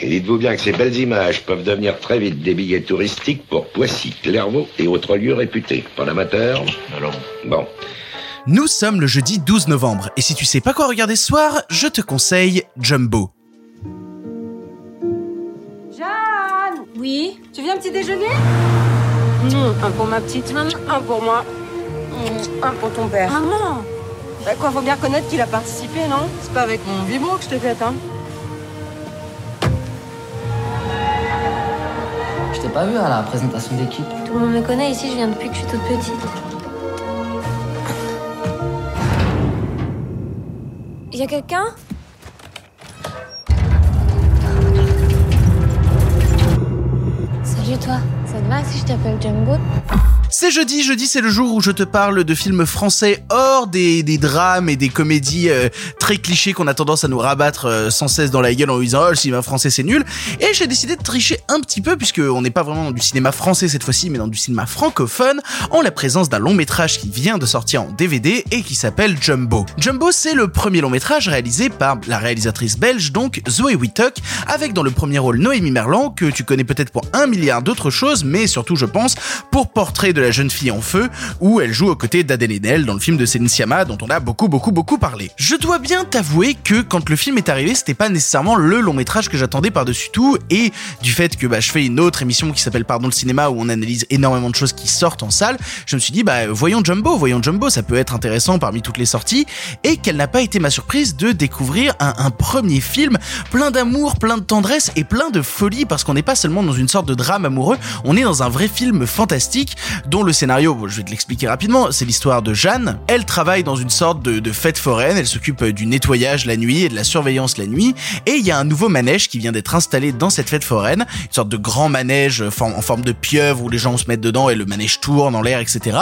Et dites-vous bien que ces belles images peuvent devenir très vite des billets touristiques pour Poissy, Clairvaux et autres lieux réputés. Pas l'amateur Alors, Bon. Nous sommes le jeudi 12 novembre, et si tu sais pas quoi regarder ce soir, je te conseille Jumbo. Jeanne Oui Tu viens petit déjeuner Non, un pour ma petite, un pour moi, Mmh, un pour ton père. Maman Bah quoi, faut bien reconnaître qu'il a participé, non? C'est pas avec mon vibro que je te fête, hein pas vu à la présentation d'équipe. Tout le monde me connaît ici, je viens depuis que je suis toute petite. Y a quelqu'un? Salut toi, ça te va si je t'appelle Jumbo C'est jeudi, jeudi c'est le jour où je te parle de films français hors des, drames et des comédies euh, très clichés qu'on a tendance à nous rabattre euh, sans cesse dans la gueule en disant oh le cinéma français c'est nul et j'ai décidé de tricher un petit peu puisque on n'est pas vraiment dans du cinéma français cette fois-ci mais dans du cinéma francophone en la présence d'un long métrage qui vient de sortir en DVD et qui s'appelle Jumbo. Jumbo c'est le premier long métrage réalisé par la réalisatrice belge donc Zoé Wittock avec dans le premier rôle Noémie Merlan que tu connais peut-être pour un milliard d'autres choses mais surtout je pense pour Portrait de la jeune fille en feu, où elle joue aux côtés d'Adèle Haenel dans le film de Céline Sciamma dont on a beaucoup beaucoup beaucoup parlé. Je dois bien t'avouer que quand le film est arrivé, c'était pas nécessairement le long métrage que j'attendais par-dessus tout, et du fait que bah, je fais une autre émission qui s'appelle Pardon le cinéma où on analyse énormément de choses qui sortent en salle, je me suis dit bah voyons Jumbo, voyons Jumbo, ça peut être intéressant parmi toutes les sorties, et quelle n'a pas été ma surprise de découvrir un premier film plein d'amour, plein de tendresse et plein de folie parce qu'on n'est pas seulement dans une sorte de drame amoureux, on est dans un vrai film fantastique dont le scénario, je vais te l'expliquer rapidement, c'est l'histoire de Jeanne. Elle travaille dans une sorte de, fête foraine, elle s'occupe du nettoyage la nuit et de la surveillance la nuit, et il y a un nouveau manège qui vient d'être installé dans cette fête foraine, une sorte de grand manège en forme de pieuvre où les gens se mettent dedans et le manège tourne en l'air, etc.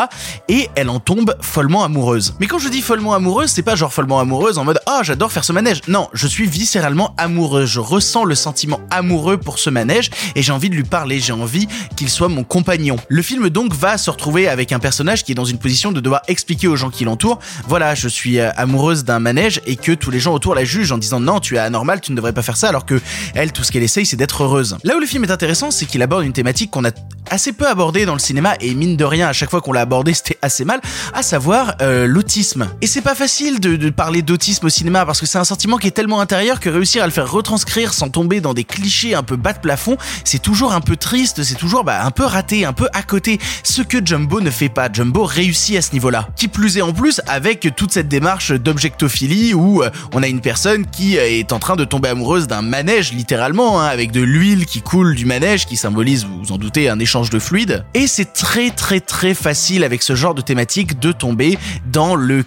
Et elle en tombe follement amoureuse. Mais quand je dis follement amoureuse, c'est pas genre follement amoureuse en mode ah j'adore faire ce manège. Non, je suis viscéralement amoureuse. Je ressens le sentiment amoureux pour ce manège et j'ai envie de lui parler. J'ai envie qu'il soit mon compagnon. Le film donc va se retrouver avec un personnage qui est dans une position de devoir expliquer aux gens qui l'entourent, voilà, je suis euh, amoureuse d'un manège et que tous les gens autour la jugent en disant non, tu es anormal, tu ne devrais pas faire ça, alors que elle, tout ce qu'elle essaye, c'est d'être heureuse. Là où le film est intéressant, c'est qu'il aborde une thématique qu'on a assez peu abordée dans le cinéma et mine de rien, à chaque fois qu'on l'a abordé, c'était assez mal, à savoir euh, l'autisme. Et c'est pas facile de, de parler d'autisme au cinéma parce que c'est un sentiment qui est tellement intérieur que réussir à le faire retranscrire sans tomber dans des clichés un peu bas de plafond, c'est toujours un peu triste, c'est toujours bah, un peu raté, un peu à côté. Ce que Jumbo ne fait pas. Jumbo réussit à ce niveau-là. Qui plus est en plus avec toute cette démarche d'objectophilie où euh, on a une personne qui euh, est en train de tomber amoureuse d'un manège littéralement, hein, avec de l'huile qui coule du manège qui symbolise, vous vous en doutez, un échange de fluide. Et c'est très très très facile avec ce genre de thématique de tomber dans le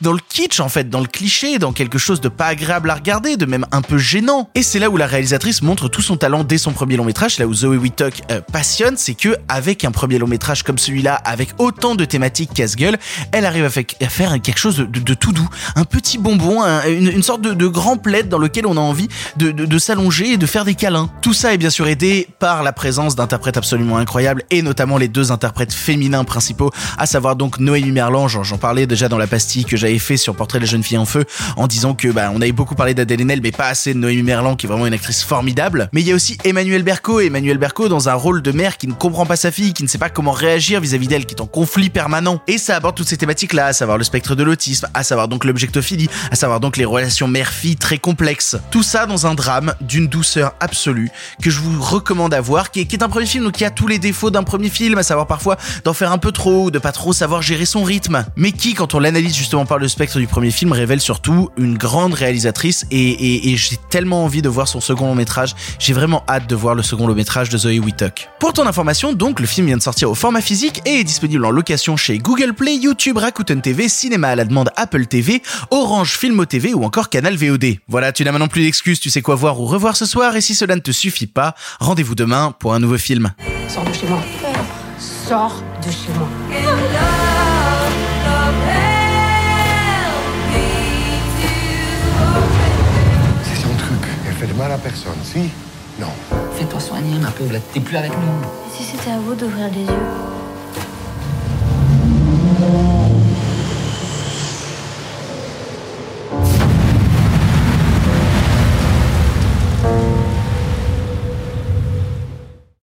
dans le kitsch en fait, dans le cliché, dans quelque chose de pas agréable à regarder, de même un peu gênant. Et c'est là où la réalisatrice montre tout son talent dès son premier long métrage, là où Zoe Wittock euh, passionne, c'est que avec un premier long métrage comme celui-là, avec autant de thématiques casse-gueule, elle arrive à, faire quelque chose de, tout doux, un petit bonbon, un- une, sorte de, grand plaid dans lequel on a envie de, s'allonger et de faire des câlins. Tout ça est bien sûr aidé par la présence d'interprètes absolument incroyables et notamment les deux interprètes féminins principaux, à savoir donc Noémie Merlan, j'en j'en parlais déjà dans la pastille que j'avais fait sur Portrait de la jeune fille en feu en disant que bah on avait beaucoup parlé d'Adèle Haenel mais pas assez de Noémie Merlan qui est vraiment une actrice formidable. Mais il y a aussi Emmanuel Berco, Emmanuel Berco dans un rôle de mère qui ne comprend pas sa fille, qui ne sait pas comment réagir vis-à-vis d'elle, qui est en conflit permanent. Et ça aborde toutes ces thématiques là, à savoir le spectre de l'autisme, à savoir donc l'objectophilie, à savoir donc les relations mère-fille très complexes. Tout ça dans un drame d'une douceur absolue que je vous recommande à voir, qui est, qui est un premier film donc qui a tous les défauts d'un premier film, à savoir parfois d'en faire un peu trop de pas trop savoir gérer son rythme, mais qui quand on l'analyse justement par le spectre du premier film révèle surtout une grande réalisatrice et, et- et j'ai tellement envie de voir son second long métrage, j'ai vraiment hâte de voir le second long métrage de Zoé Wittock. Pour ton information, donc le film vient de sortir au format physique et est disponible en location chez Google Play, YouTube, Rakuten TV, Cinéma à la demande Apple TV, Orange Filmo TV ou encore Canal VOD. Voilà, tu n'as maintenant plus d'excuses, tu sais quoi voir ou revoir ce soir et si cela ne te suffit pas, rendez-vous demain pour un nouveau film. Sors de chez moi. Sors de chez moi. Mal à personne, si? Non. Fais-toi soigner, ma pauvre, t'es plus avec nous. Si c'était à vous d'ouvrir les yeux?